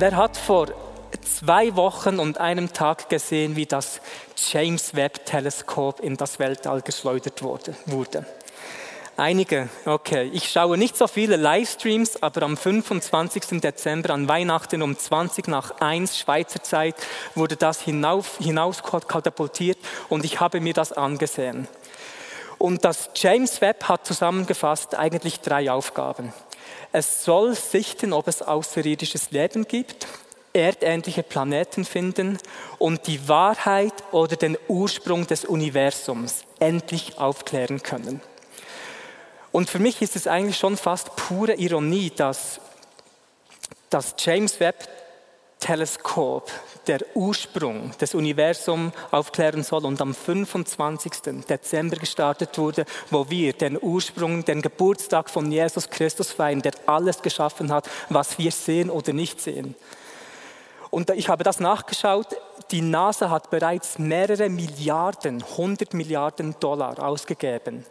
Wer hat vor zwei Wochen und einem Tag gesehen, wie das James Webb Teleskop in das Weltall geschleudert wurde? Einige, okay. Ich schaue nicht so viele Livestreams, aber am 25. Dezember an Weihnachten um 20 nach 1 Schweizer Zeit wurde das hinauf, hinaus katapultiert und ich habe mir das angesehen. Und das James Webb hat zusammengefasst eigentlich drei Aufgaben. Es soll sichten, ob es außerirdisches Leben gibt, erdähnliche Planeten finden und die Wahrheit oder den Ursprung des Universums endlich aufklären können. Und für mich ist es eigentlich schon fast pure Ironie, dass das James Webb Teleskop der Ursprung des Universums aufklären soll und am 25. Dezember gestartet wurde, wo wir den Ursprung, den Geburtstag von Jesus Christus feiern, der alles geschaffen hat, was wir sehen oder nicht sehen. Und ich habe das nachgeschaut. Die NASA hat bereits mehrere Milliarden, 100 Milliarden Dollar ausgegeben,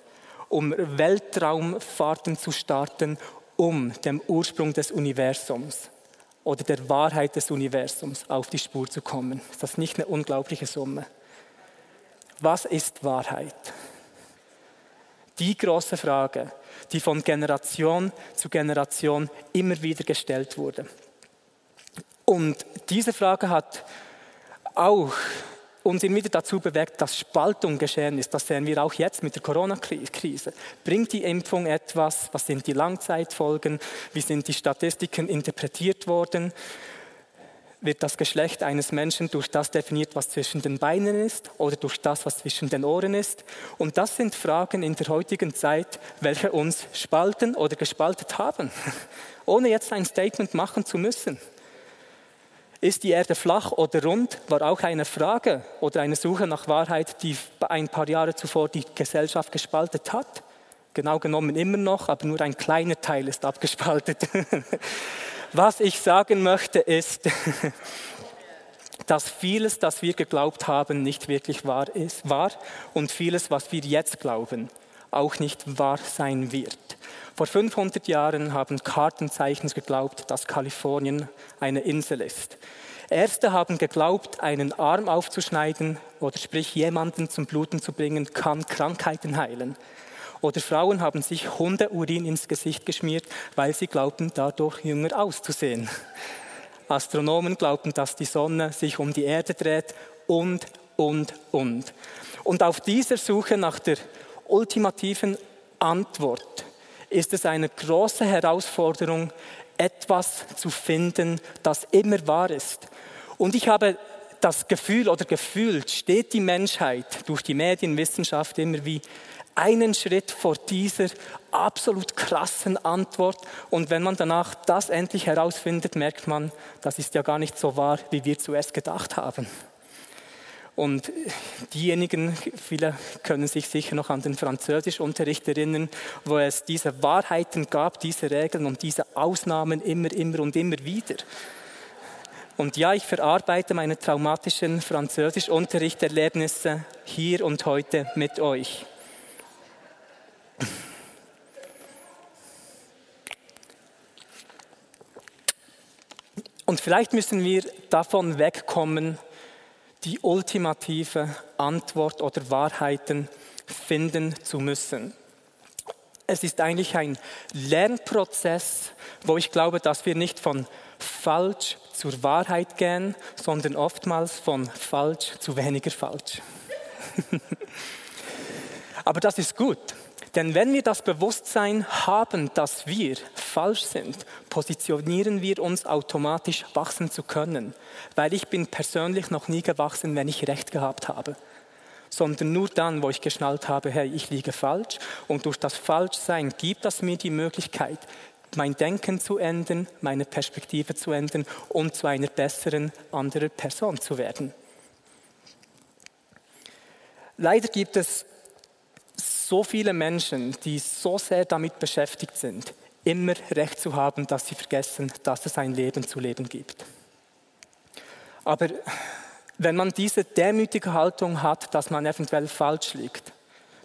um Weltraumfahrten zu starten, um dem Ursprung des Universums oder der Wahrheit des Universums auf die Spur zu kommen. Ist das nicht eine unglaubliche Summe? Was ist Wahrheit? Die große Frage, die von Generation zu Generation immer wieder gestellt wurde. Und diese Frage hat auch uns immer wieder dazu bewegt, dass Spaltung geschehen ist. Das sehen wir auch jetzt mit der Corona-Krise. Bringt die Impfung etwas? Was sind die Langzeitfolgen? Wie sind die Statistiken interpretiert worden? Wird das Geschlecht eines Menschen durch das definiert, was zwischen den Beinen ist oder durch das, was zwischen den Ohren ist? Und das sind Fragen in der heutigen Zeit, welche uns spalten oder gespaltet haben, ohne jetzt ein Statement machen zu müssen. Ist die Erde flach oder rund, war auch eine Frage oder eine Suche nach Wahrheit, die ein paar Jahre zuvor die Gesellschaft gespaltet hat. Genau genommen immer noch, aber nur ein kleiner Teil ist abgespaltet. Was ich sagen möchte ist, dass vieles, das wir geglaubt haben, nicht wirklich wahr ist, wahr und vieles, was wir jetzt glauben, auch nicht wahr sein wird. Vor 500 Jahren haben Kartenzeichner geglaubt, dass Kalifornien eine Insel ist. Erste haben geglaubt, einen Arm aufzuschneiden oder sprich jemanden zum Bluten zu bringen, kann Krankheiten heilen. Oder Frauen haben sich Hundeurin ins Gesicht geschmiert, weil sie glaubten, dadurch jünger auszusehen. Astronomen glaubten, dass die Sonne sich um die Erde dreht und, und, und. Und auf dieser Suche nach der ultimativen Antwort ist es eine große Herausforderung, etwas zu finden, das immer wahr ist. Und ich habe das Gefühl oder gefühlt steht die Menschheit durch die Medienwissenschaft immer wie einen Schritt vor dieser absolut krassen Antwort. Und wenn man danach das endlich herausfindet, merkt man, das ist ja gar nicht so wahr, wie wir zuerst gedacht haben. Und diejenigen, viele können sich sicher noch an den Französischunterricht erinnern, wo es diese Wahrheiten gab, diese Regeln und diese Ausnahmen immer, immer und immer wieder. Und ja, ich verarbeite meine traumatischen Französischunterrichterlebnisse hier und heute mit euch. Und vielleicht müssen wir davon wegkommen, die ultimative Antwort oder Wahrheiten finden zu müssen. Es ist eigentlich ein Lernprozess, wo ich glaube, dass wir nicht von falsch zur Wahrheit gehen, sondern oftmals von falsch zu weniger falsch. Aber das ist gut. Denn wenn wir das Bewusstsein haben, dass wir falsch sind, positionieren wir uns automatisch wachsen zu können. Weil ich bin persönlich noch nie gewachsen, wenn ich recht gehabt habe. Sondern nur dann, wo ich geschnallt habe, hey, ich liege falsch. Und durch das Falschsein gibt das mir die Möglichkeit, mein Denken zu ändern, meine Perspektive zu ändern und zu einer besseren anderen Person zu werden. Leider gibt es so viele Menschen, die so sehr damit beschäftigt sind, immer recht zu haben, dass sie vergessen, dass es ein Leben zu leben gibt. Aber wenn man diese demütige Haltung hat, dass man eventuell falsch liegt,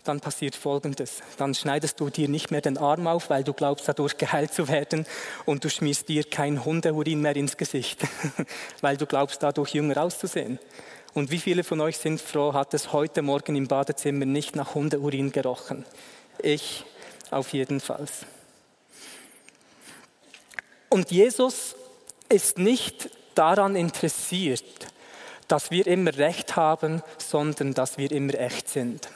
dann passiert Folgendes. Dann schneidest du dir nicht mehr den Arm auf, weil du glaubst, dadurch geheilt zu werden und du schmierst dir kein Hundeurin mehr ins Gesicht, weil du glaubst, dadurch jünger auszusehen. Und wie viele von euch sind froh, hat es heute Morgen im Badezimmer nicht nach Hundeurin gerochen? Ich auf jeden Fall. Und Jesus ist nicht daran interessiert, dass wir immer Recht haben, sondern dass wir immer echt sind.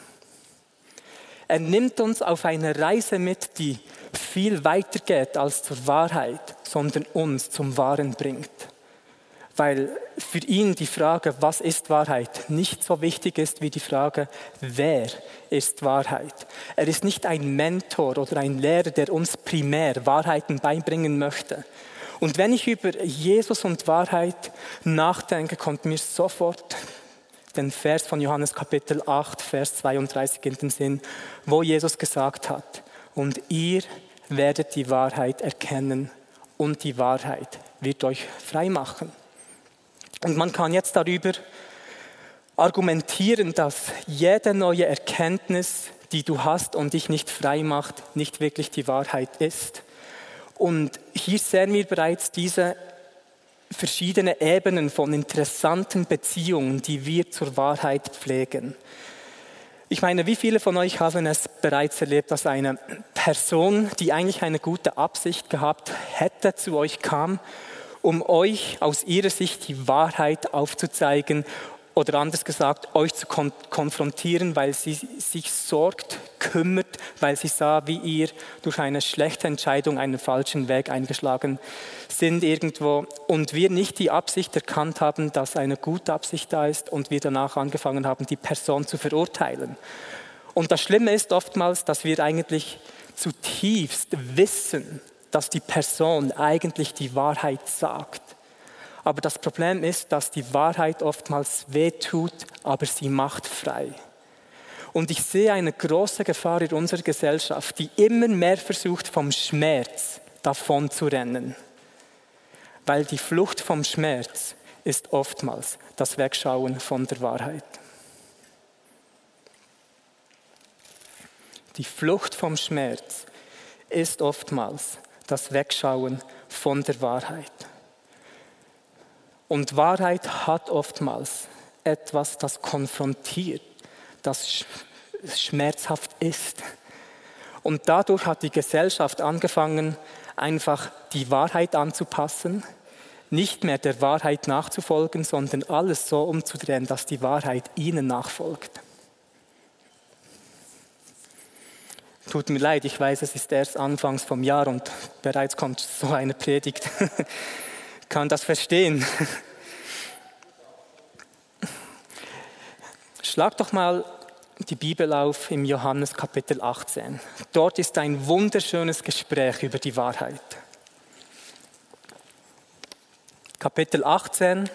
Er nimmt uns auf eine Reise mit, die viel weiter geht als zur Wahrheit, sondern uns zum Wahren bringt. Weil für ihn die Frage, was ist Wahrheit, nicht so wichtig ist wie die Frage, wer ist Wahrheit. Er ist nicht ein Mentor oder ein Lehrer, der uns primär Wahrheiten beibringen möchte. Und wenn ich über Jesus und Wahrheit nachdenke, kommt mir sofort den Vers von Johannes Kapitel 8, Vers 32 in den Sinn, wo Jesus gesagt hat, und ihr werdet die Wahrheit erkennen und die Wahrheit wird euch frei machen. Und man kann jetzt darüber argumentieren, dass jede neue Erkenntnis, die du hast und dich nicht frei macht, nicht wirklich die Wahrheit ist. Und hier sehen wir bereits diese verschiedene Ebenen von interessanten Beziehungen, die wir zur Wahrheit pflegen. Ich meine, wie viele von euch haben es bereits erlebt, dass eine Person, die eigentlich eine gute Absicht gehabt hätte, zu euch kam, um euch aus ihrer Sicht die Wahrheit aufzuzeigen oder anders gesagt, euch zu kon konfrontieren, weil sie sich sorgt, kümmert, weil sie sah, wie ihr durch eine schlechte Entscheidung einen falschen Weg eingeschlagen sind irgendwo und wir nicht die Absicht erkannt haben, dass eine gute Absicht da ist und wir danach angefangen haben, die Person zu verurteilen. Und das Schlimme ist oftmals, dass wir eigentlich zutiefst wissen, dass die Person eigentlich die Wahrheit sagt. Aber das Problem ist, dass die Wahrheit oftmals wehtut, aber sie macht frei. Und ich sehe eine große Gefahr in unserer Gesellschaft, die immer mehr versucht, vom Schmerz davon zu rennen. Weil die Flucht vom Schmerz ist oftmals das Wegschauen von der Wahrheit. Die Flucht vom Schmerz ist oftmals das Wegschauen von der Wahrheit. Und Wahrheit hat oftmals etwas, das konfrontiert, das schmerzhaft ist. Und dadurch hat die Gesellschaft angefangen, einfach die Wahrheit anzupassen, nicht mehr der Wahrheit nachzufolgen, sondern alles so umzudrehen, dass die Wahrheit ihnen nachfolgt. Tut mir leid, ich weiß, es ist erst anfangs vom Jahr und bereits kommt so eine Predigt. kann das verstehen. Schlag doch mal die Bibel auf im Johannes Kapitel 18. Dort ist ein wunderschönes Gespräch über die Wahrheit. Kapitel 18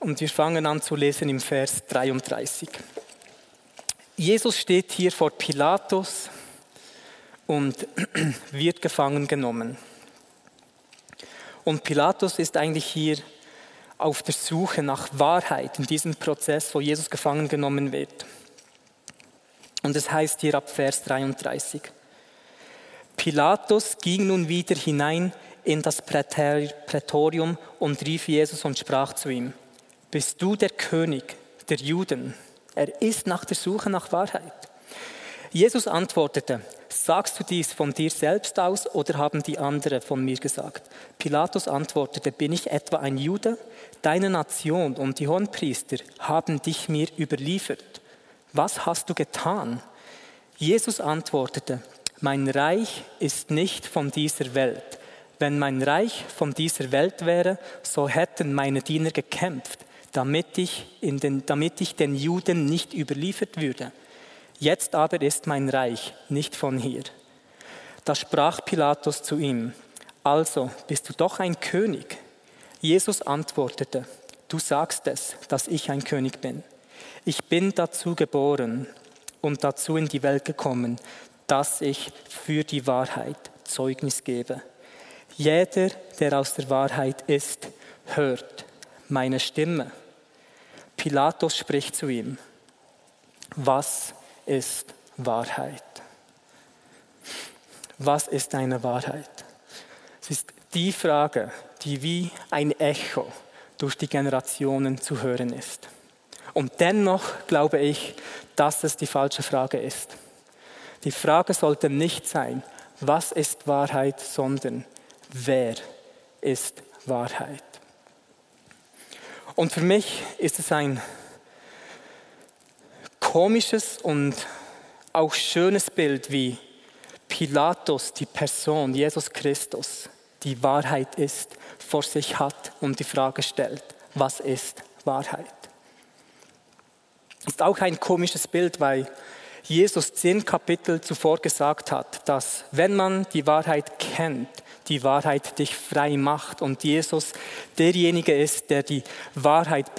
und wir fangen an zu lesen im Vers 33. Jesus steht hier vor Pilatus und wird gefangen genommen. Und Pilatus ist eigentlich hier auf der Suche nach Wahrheit in diesem Prozess, wo Jesus gefangen genommen wird. Und es heißt hier ab Vers 33. Pilatus ging nun wieder hinein in das Prätorium und rief Jesus und sprach zu ihm, bist du der König der Juden? Er ist nach der Suche nach Wahrheit. Jesus antwortete, sagst du dies von dir selbst aus oder haben die anderen von mir gesagt? Pilatus antwortete, bin ich etwa ein Jude? Deine Nation und die Hohenpriester haben dich mir überliefert. Was hast du getan? Jesus antwortete, mein Reich ist nicht von dieser Welt. Wenn mein Reich von dieser Welt wäre, so hätten meine Diener gekämpft, damit ich, in den, damit ich den Juden nicht überliefert würde. Jetzt aber ist mein Reich nicht von hier. Da sprach Pilatus zu ihm, also bist du doch ein König. Jesus antwortete, du sagst es, dass ich ein König bin. Ich bin dazu geboren und dazu in die Welt gekommen, dass ich für die Wahrheit Zeugnis gebe. Jeder, der aus der Wahrheit ist, hört meine Stimme. Pilatus spricht zu ihm, was ist Wahrheit? Was ist eine Wahrheit? Es ist die Frage, die wie ein Echo durch die Generationen zu hören ist. Und dennoch glaube ich, dass es die falsche Frage ist. Die Frage sollte nicht sein, was ist Wahrheit, sondern wer ist Wahrheit. Und für mich ist es ein komisches und auch schönes Bild, wie Pilatus, die Person, Jesus Christus, die Wahrheit ist, vor sich hat und die Frage stellt, was ist Wahrheit? Ist auch ein komisches Bild, weil Jesus zehn Kapitel zuvor gesagt hat, dass wenn man die Wahrheit kennt, die Wahrheit dich frei macht und Jesus derjenige ist, der die Wahrheit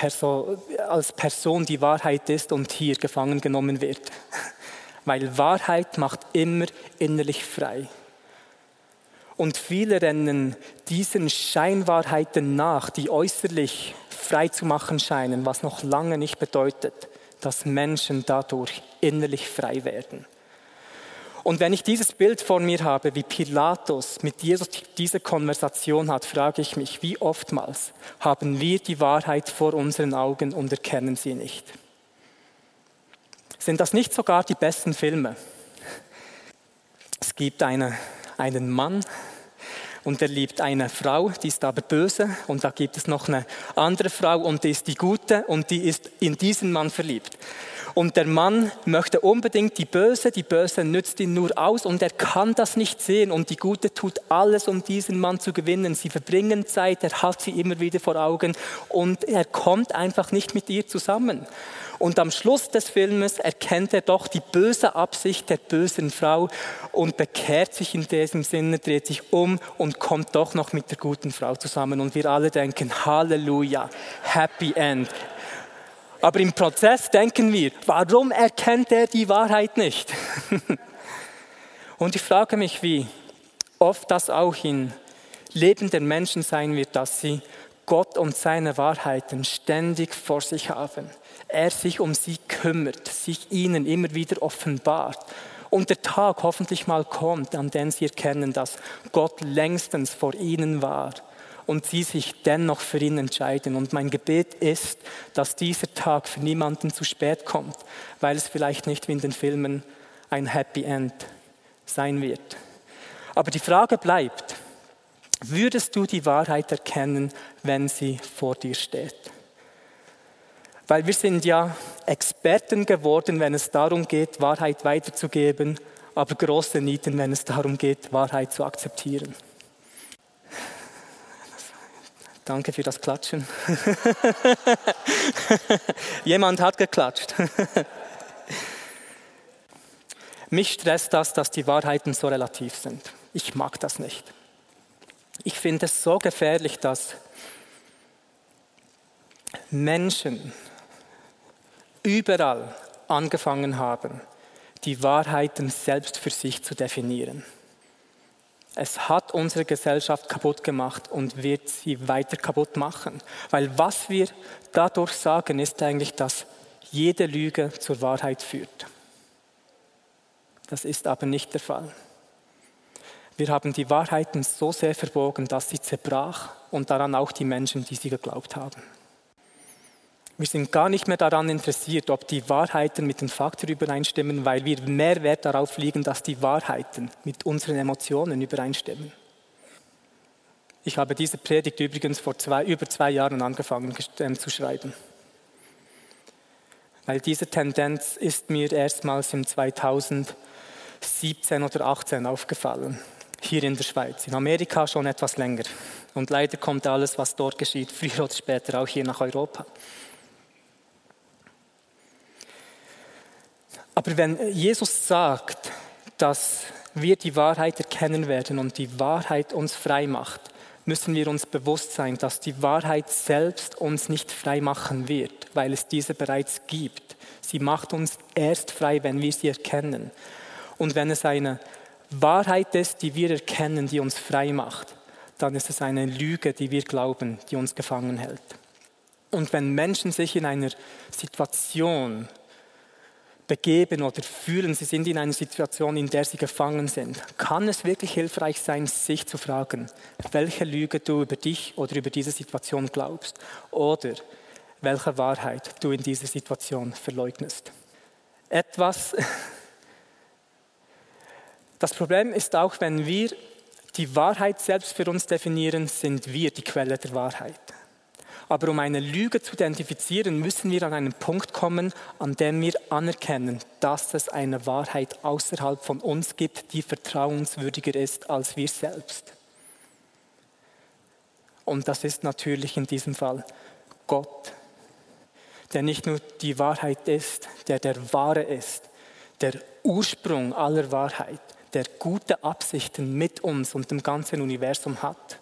als Person die Wahrheit ist und hier gefangen genommen wird. Weil Wahrheit macht immer innerlich frei. Und viele rennen diesen Scheinwahrheiten nach, die äußerlich frei zu machen scheinen, was noch lange nicht bedeutet, dass Menschen dadurch innerlich frei werden. Und wenn ich dieses Bild vor mir habe, wie Pilatus mit Jesus diese Konversation hat, frage ich mich, wie oftmals haben wir die Wahrheit vor unseren Augen und erkennen sie nicht? Sind das nicht sogar die besten Filme? Es gibt eine, einen Mann, und er liebt eine Frau, die ist aber böse und da gibt es noch eine andere Frau und die ist die gute und die ist in diesen Mann verliebt. Und der Mann möchte unbedingt die Böse, die Böse nützt ihn nur aus und er kann das nicht sehen. Und die Gute tut alles, um diesen Mann zu gewinnen. Sie verbringen Zeit, er hat sie immer wieder vor Augen und er kommt einfach nicht mit ihr zusammen. Und am Schluss des Filmes erkennt er doch die böse Absicht der bösen Frau und bekehrt sich in diesem Sinne, dreht sich um und kommt doch noch mit der guten Frau zusammen. Und wir alle denken, Halleluja, Happy End. Aber im Prozess denken wir, warum erkennt er die Wahrheit nicht? Und ich frage mich, wie oft das auch in Leben der Menschen sein wird, dass sie Gott und seine Wahrheiten ständig vor sich haben. Er sich um sie kümmert, sich ihnen immer wieder offenbart. Und der Tag hoffentlich mal kommt, an dem sie erkennen, dass Gott längstens vor ihnen war und sie sich dennoch für ihn entscheiden. Und mein Gebet ist, dass dieser Tag für niemanden zu spät kommt, weil es vielleicht nicht wie in den Filmen ein Happy End sein wird. Aber die Frage bleibt, würdest du die Wahrheit erkennen, wenn sie vor dir steht? Weil wir sind ja Experten geworden, wenn es darum geht, Wahrheit weiterzugeben, aber große Nieten, wenn es darum geht, Wahrheit zu akzeptieren. Danke für das Klatschen. Jemand hat geklatscht. Mich stresst das, dass die Wahrheiten so relativ sind. Ich mag das nicht. Ich finde es so gefährlich, dass Menschen überall angefangen haben, die Wahrheiten selbst für sich zu definieren. Es hat unsere Gesellschaft kaputt gemacht und wird sie weiter kaputt machen. Weil was wir dadurch sagen, ist eigentlich, dass jede Lüge zur Wahrheit führt. Das ist aber nicht der Fall. Wir haben die Wahrheiten so sehr verbogen, dass sie zerbrach und daran auch die Menschen, die sie geglaubt haben. Wir sind gar nicht mehr daran interessiert, ob die Wahrheiten mit den Fakten übereinstimmen, weil wir mehr Wert darauf legen, dass die Wahrheiten mit unseren Emotionen übereinstimmen. Ich habe diese Predigt übrigens vor zwei, über zwei Jahren angefangen ähm, zu schreiben. Weil diese Tendenz ist mir erstmals im 2017 oder 2018 aufgefallen, hier in der Schweiz. In Amerika schon etwas länger. Und leider kommt alles, was dort geschieht, früher oder später auch hier nach Europa. Aber wenn Jesus sagt, dass wir die Wahrheit erkennen werden und die Wahrheit uns frei macht, müssen wir uns bewusst sein, dass die Wahrheit selbst uns nicht frei machen wird, weil es diese bereits gibt. Sie macht uns erst frei, wenn wir sie erkennen. Und wenn es eine Wahrheit ist, die wir erkennen, die uns frei macht, dann ist es eine Lüge, die wir glauben, die uns gefangen hält. Und wenn Menschen sich in einer Situation begeben oder fühlen, sie sind in einer Situation, in der sie gefangen sind, kann es wirklich hilfreich sein, sich zu fragen, welche Lüge du über dich oder über diese Situation glaubst oder welche Wahrheit du in dieser Situation verleugnest. Etwas, das Problem ist auch, wenn wir die Wahrheit selbst für uns definieren, sind wir die Quelle der Wahrheit. Aber um eine Lüge zu identifizieren, müssen wir an einen Punkt kommen, an dem wir anerkennen, dass es eine Wahrheit außerhalb von uns gibt, die vertrauenswürdiger ist als wir selbst. Und das ist natürlich in diesem Fall Gott, der nicht nur die Wahrheit ist, der der Wahre ist, der Ursprung aller Wahrheit, der gute Absichten mit uns und dem ganzen Universum hat.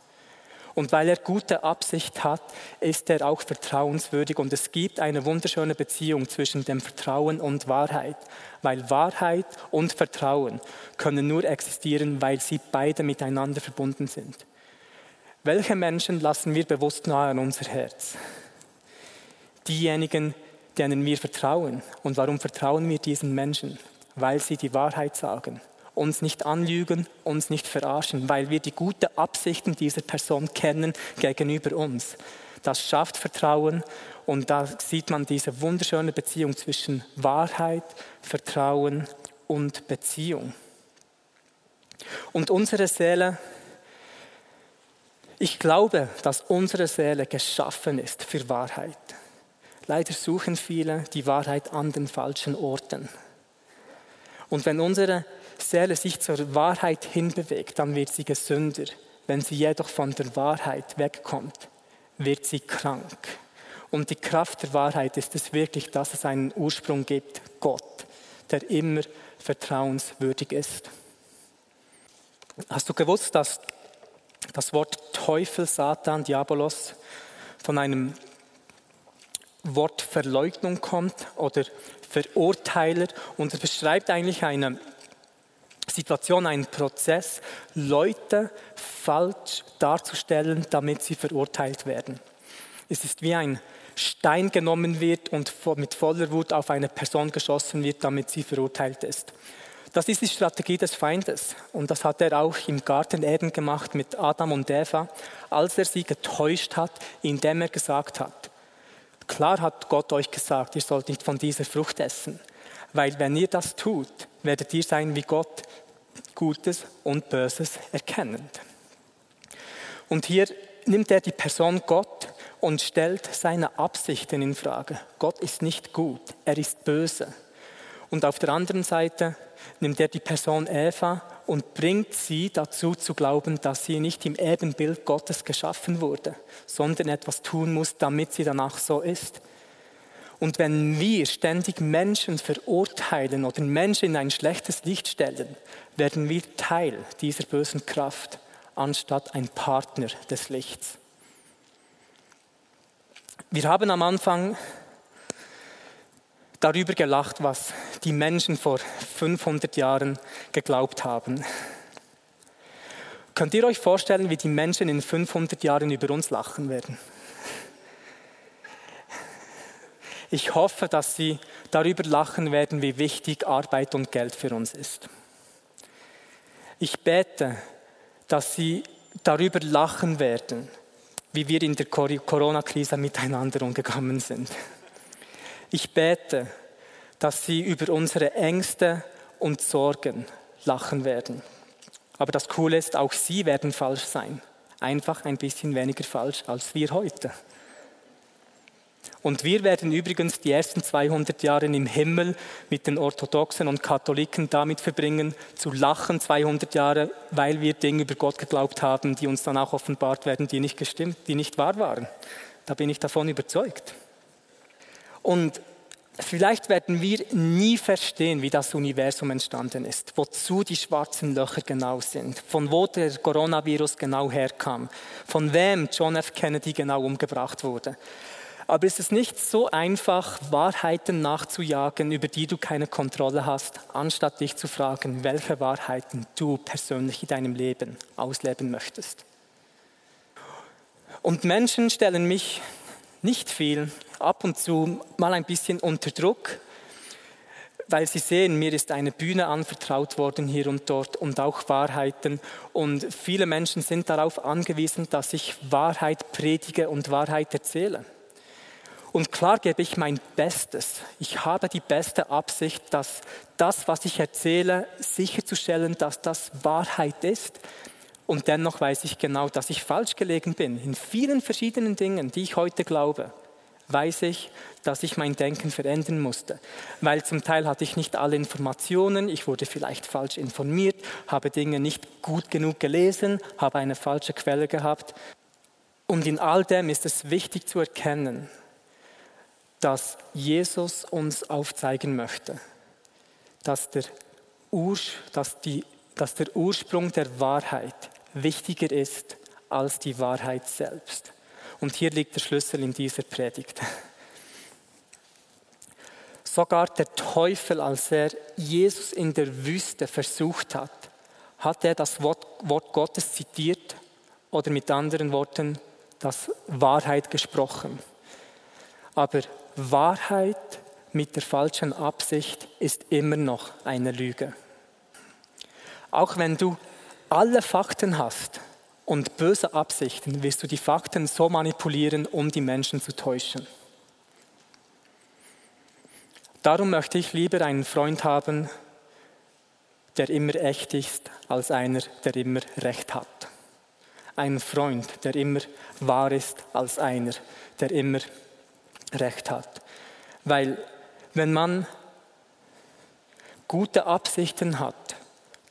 Und weil er gute Absicht hat, ist er auch vertrauenswürdig und es gibt eine wunderschöne Beziehung zwischen dem Vertrauen und Wahrheit, weil Wahrheit und Vertrauen können nur existieren, weil sie beide miteinander verbunden sind. Welche Menschen lassen wir bewusst nahe an unser Herz? Diejenigen, denen wir vertrauen. Und warum vertrauen wir diesen Menschen? Weil sie die Wahrheit sagen uns nicht anlügen, uns nicht verarschen, weil wir die guten Absichten dieser Person kennen gegenüber uns. Das schafft Vertrauen und da sieht man diese wunderschöne Beziehung zwischen Wahrheit, Vertrauen und Beziehung. Und unsere Seele, ich glaube, dass unsere Seele geschaffen ist für Wahrheit. Leider suchen viele die Wahrheit an den falschen Orten. Und wenn unsere Seele sich zur Wahrheit hinbewegt, dann wird sie gesünder. Wenn sie jedoch von der Wahrheit wegkommt, wird sie krank. Und die Kraft der Wahrheit ist es wirklich, dass es einen Ursprung gibt, Gott, der immer vertrauenswürdig ist. Hast du gewusst, dass das Wort Teufel, Satan, Diabolos von einem Wort Verleugnung kommt oder Verurteiler und es beschreibt eigentlich eine Situation, einen Prozess, Leute falsch darzustellen, damit sie verurteilt werden. Es ist wie ein Stein genommen wird und mit voller Wut auf eine Person geschossen wird, damit sie verurteilt ist. Das ist die Strategie des Feindes. Und das hat er auch im Garten Eden gemacht mit Adam und Eva, als er sie getäuscht hat, indem er gesagt hat, klar hat Gott euch gesagt, ihr sollt nicht von dieser Frucht essen. Weil wenn ihr das tut, werdet ihr sein wie Gott, Gutes und Böses erkennend. Und hier nimmt er die Person Gott und stellt seine Absichten in Frage. Gott ist nicht gut, er ist böse. Und auf der anderen Seite nimmt er die Person Eva und bringt sie dazu zu glauben, dass sie nicht im Ebenbild Gottes geschaffen wurde, sondern etwas tun muss, damit sie danach so ist. Und wenn wir ständig Menschen verurteilen oder Menschen in ein schlechtes Licht stellen, werden wir Teil dieser bösen Kraft, anstatt ein Partner des Lichts. Wir haben am Anfang darüber gelacht, was die Menschen vor 500 Jahren geglaubt haben. Könnt ihr euch vorstellen, wie die Menschen in 500 Jahren über uns lachen werden? Ich hoffe, dass Sie darüber lachen werden, wie wichtig Arbeit und Geld für uns ist. Ich bete, dass Sie darüber lachen werden, wie wir in der Corona-Krise miteinander umgegangen sind. Ich bete, dass Sie über unsere Ängste und Sorgen lachen werden. Aber das Coole ist, auch Sie werden falsch sein. Einfach ein bisschen weniger falsch als wir heute. Und wir werden übrigens die ersten 200 Jahre im Himmel mit den Orthodoxen und Katholiken damit verbringen, zu lachen 200 Jahre, weil wir Dinge über Gott geglaubt haben, die uns dann auch offenbart werden, die nicht gestimmt, die nicht wahr waren. Da bin ich davon überzeugt. Und Vielleicht werden wir nie verstehen, wie das Universum entstanden ist, wozu die schwarzen Löcher genau sind, von wo der Coronavirus genau herkam, von wem John F. Kennedy genau umgebracht wurde. Aber ist es nicht so einfach, Wahrheiten nachzujagen, über die du keine Kontrolle hast, anstatt dich zu fragen, welche Wahrheiten du persönlich in deinem Leben ausleben möchtest? Und Menschen stellen mich nicht viel, ab und zu mal ein bisschen unter Druck, weil sie sehen, mir ist eine Bühne anvertraut worden hier und dort und auch Wahrheiten. Und viele Menschen sind darauf angewiesen, dass ich Wahrheit predige und Wahrheit erzähle. Und klar gebe ich mein Bestes. Ich habe die beste Absicht, dass das, was ich erzähle, sicherzustellen, dass das Wahrheit ist. Und dennoch weiß ich genau, dass ich falsch gelegen bin. In vielen verschiedenen Dingen, die ich heute glaube, weiß ich, dass ich mein Denken verändern musste. Weil zum Teil hatte ich nicht alle Informationen, ich wurde vielleicht falsch informiert, habe Dinge nicht gut genug gelesen, habe eine falsche Quelle gehabt. Und in all dem ist es wichtig zu erkennen, dass Jesus uns aufzeigen möchte, dass der, Urs, dass, die, dass der Ursprung der Wahrheit wichtiger ist als die Wahrheit selbst. Und hier liegt der Schlüssel in dieser Predigt. Sogar der Teufel, als er Jesus in der Wüste versucht hat, hat er das Wort, Wort Gottes zitiert oder mit anderen Worten das Wahrheit gesprochen. Aber Wahrheit mit der falschen Absicht ist immer noch eine Lüge. Auch wenn du alle Fakten hast und böse Absichten, wirst du die Fakten so manipulieren, um die Menschen zu täuschen. Darum möchte ich lieber einen Freund haben, der immer echt ist, als einer, der immer recht hat. Ein Freund, der immer wahr ist, als einer, der immer recht hat. Weil wenn man gute Absichten hat,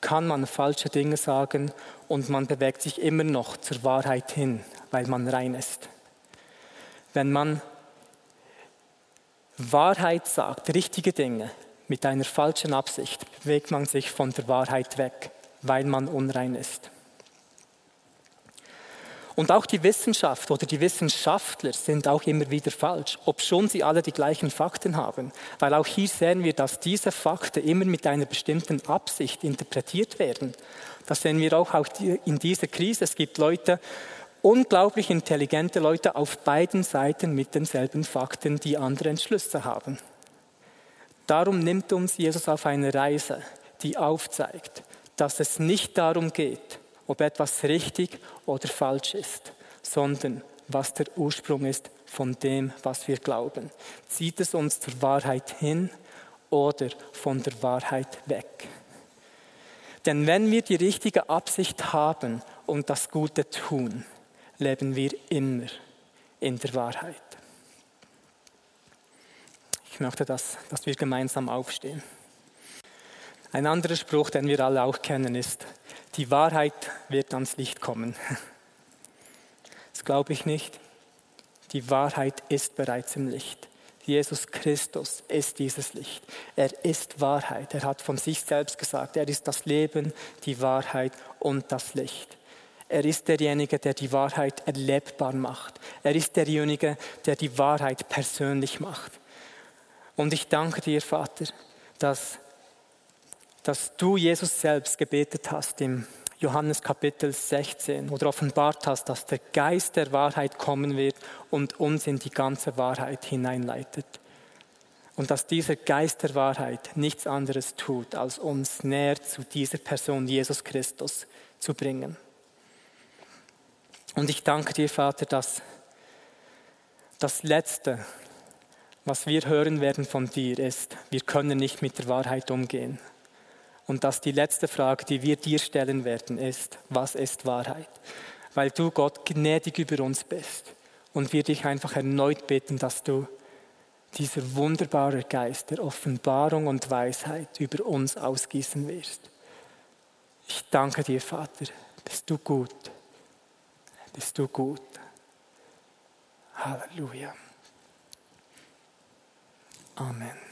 kann man falsche Dinge sagen und man bewegt sich immer noch zur Wahrheit hin, weil man rein ist. Wenn man Wahrheit sagt, richtige Dinge mit einer falschen Absicht, bewegt man sich von der Wahrheit weg, weil man unrein ist. Und auch die Wissenschaft oder die Wissenschaftler sind auch immer wieder falsch, obschon sie alle die gleichen Fakten haben. Weil auch hier sehen wir, dass diese Fakten immer mit einer bestimmten Absicht interpretiert werden. Das sehen wir auch in dieser Krise. Es gibt Leute, unglaublich intelligente Leute auf beiden Seiten mit denselben Fakten, die andere Entschlüsse haben. Darum nimmt uns Jesus auf eine Reise, die aufzeigt, dass es nicht darum geht, ob etwas richtig oder falsch ist, sondern was der Ursprung ist von dem, was wir glauben. Zieht es uns zur Wahrheit hin oder von der Wahrheit weg? Denn wenn wir die richtige Absicht haben und das Gute tun, leben wir immer in der Wahrheit. Ich möchte, dass, dass wir gemeinsam aufstehen. Ein anderer Spruch, den wir alle auch kennen, ist, die Wahrheit wird ans Licht kommen. Das glaube ich nicht. Die Wahrheit ist bereits im Licht. Jesus Christus ist dieses Licht. Er ist Wahrheit. Er hat von sich selbst gesagt, er ist das Leben, die Wahrheit und das Licht. Er ist derjenige, der die Wahrheit erlebbar macht. Er ist derjenige, der die Wahrheit persönlich macht. Und ich danke dir, Vater, dass dass du Jesus selbst gebetet hast im Johannes Kapitel 16 oder offenbart hast, dass der Geist der Wahrheit kommen wird und uns in die ganze Wahrheit hineinleitet. Und dass dieser Geist der Wahrheit nichts anderes tut, als uns näher zu dieser Person Jesus Christus zu bringen. Und ich danke dir, Vater, dass das Letzte, was wir hören werden von dir, ist, wir können nicht mit der Wahrheit umgehen. Und dass die letzte Frage, die wir dir stellen werden, ist, was ist Wahrheit? Weil du Gott gnädig über uns bist und wir dich einfach erneut bitten, dass du dieser wunderbare Geist der Offenbarung und Weisheit über uns ausgießen wirst. Ich danke dir, Vater, bist du gut, bist du gut. Halleluja. Amen.